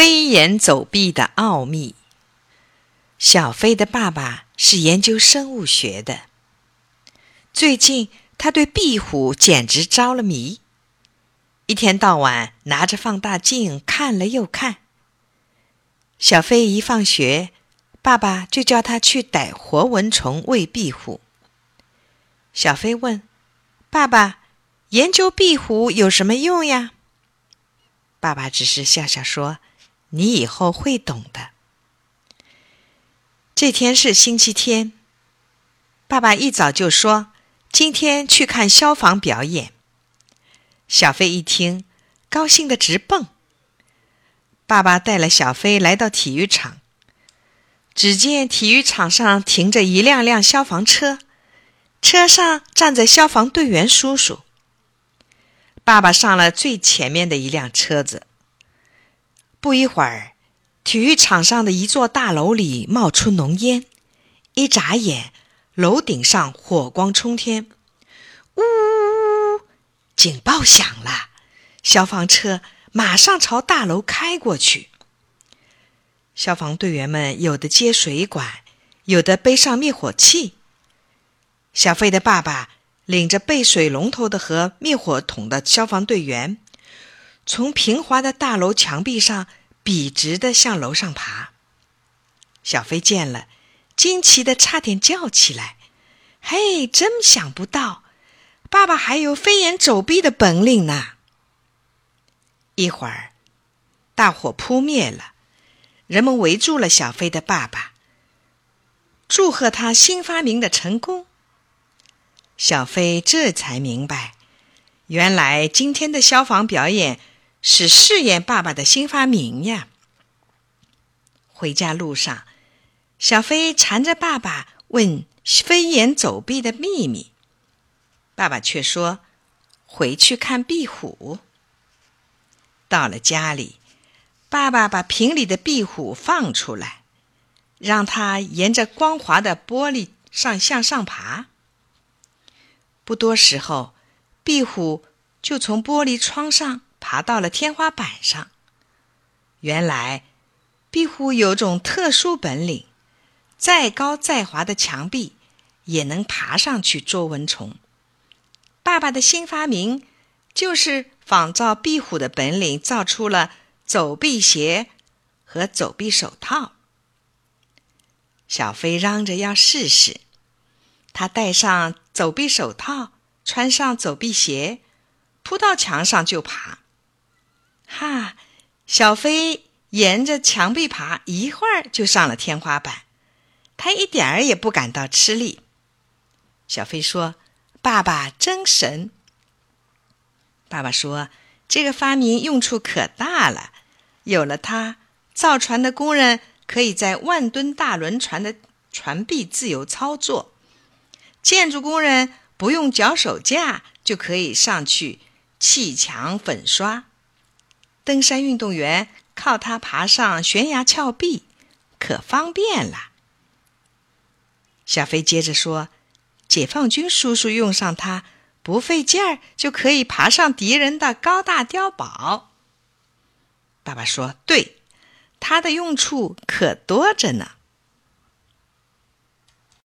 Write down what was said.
飞檐走壁的奥秘。小飞的爸爸是研究生物学的，最近他对壁虎简直着了迷，一天到晚拿着放大镜看了又看。小飞一放学，爸爸就叫他去逮活蚊虫喂壁虎。小飞问：“爸爸，研究壁虎有什么用呀？”爸爸只是笑笑说：“你以后会懂的。”这天是星期天，爸爸一早就说：“今天去看消防表演。”小飞一听，高兴的直蹦。爸爸带了小飞来到体育场，只见体育场上停着一辆辆消防车，车上站着消防队员叔叔。爸爸上了最前面的一辆车子。不一会儿，体育场上的一座大楼里冒出浓烟，一眨眼，楼顶上火光冲天。呜！警报响了，消防车马上朝大楼开过去。消防队员们有的接水管，有的背上灭火器。小飞的爸爸。领着背水龙头的和灭火筒的消防队员，从平滑的大楼墙壁上笔直的向楼上爬。小飞见了，惊奇的差点叫起来：“嘿，真想不到，爸爸还有飞檐走壁的本领呢！”一会儿，大火扑灭了，人们围住了小飞的爸爸，祝贺他新发明的成功。小飞这才明白，原来今天的消防表演是试验爸爸的新发明呀。回家路上，小飞缠着爸爸问飞檐走壁的秘密，爸爸却说回去看壁虎。到了家里，爸爸把瓶里的壁虎放出来，让它沿着光滑的玻璃上向上爬。不多时候，壁虎就从玻璃窗上爬到了天花板上。原来，壁虎有种特殊本领，再高再滑的墙壁也能爬上去捉蚊虫。爸爸的新发明就是仿照壁虎的本领，造出了走壁鞋和走壁手套。小飞嚷着要试试。他戴上走壁手套，穿上走壁鞋，扑到墙上就爬。哈，小飞沿着墙壁爬，一会儿就上了天花板。他一点儿也不感到吃力。小飞说：“爸爸真神。”爸爸说：“这个发明用处可大了，有了它，造船的工人可以在万吨大轮船的船壁自由操作。”建筑工人不用脚手架就可以上去砌墙粉刷，登山运动员靠它爬上悬崖峭壁，可方便了。小飞接着说：“解放军叔叔用上它，不费劲儿就可以爬上敌人的高大碉堡。”爸爸说：“对，它的用处可多着呢。”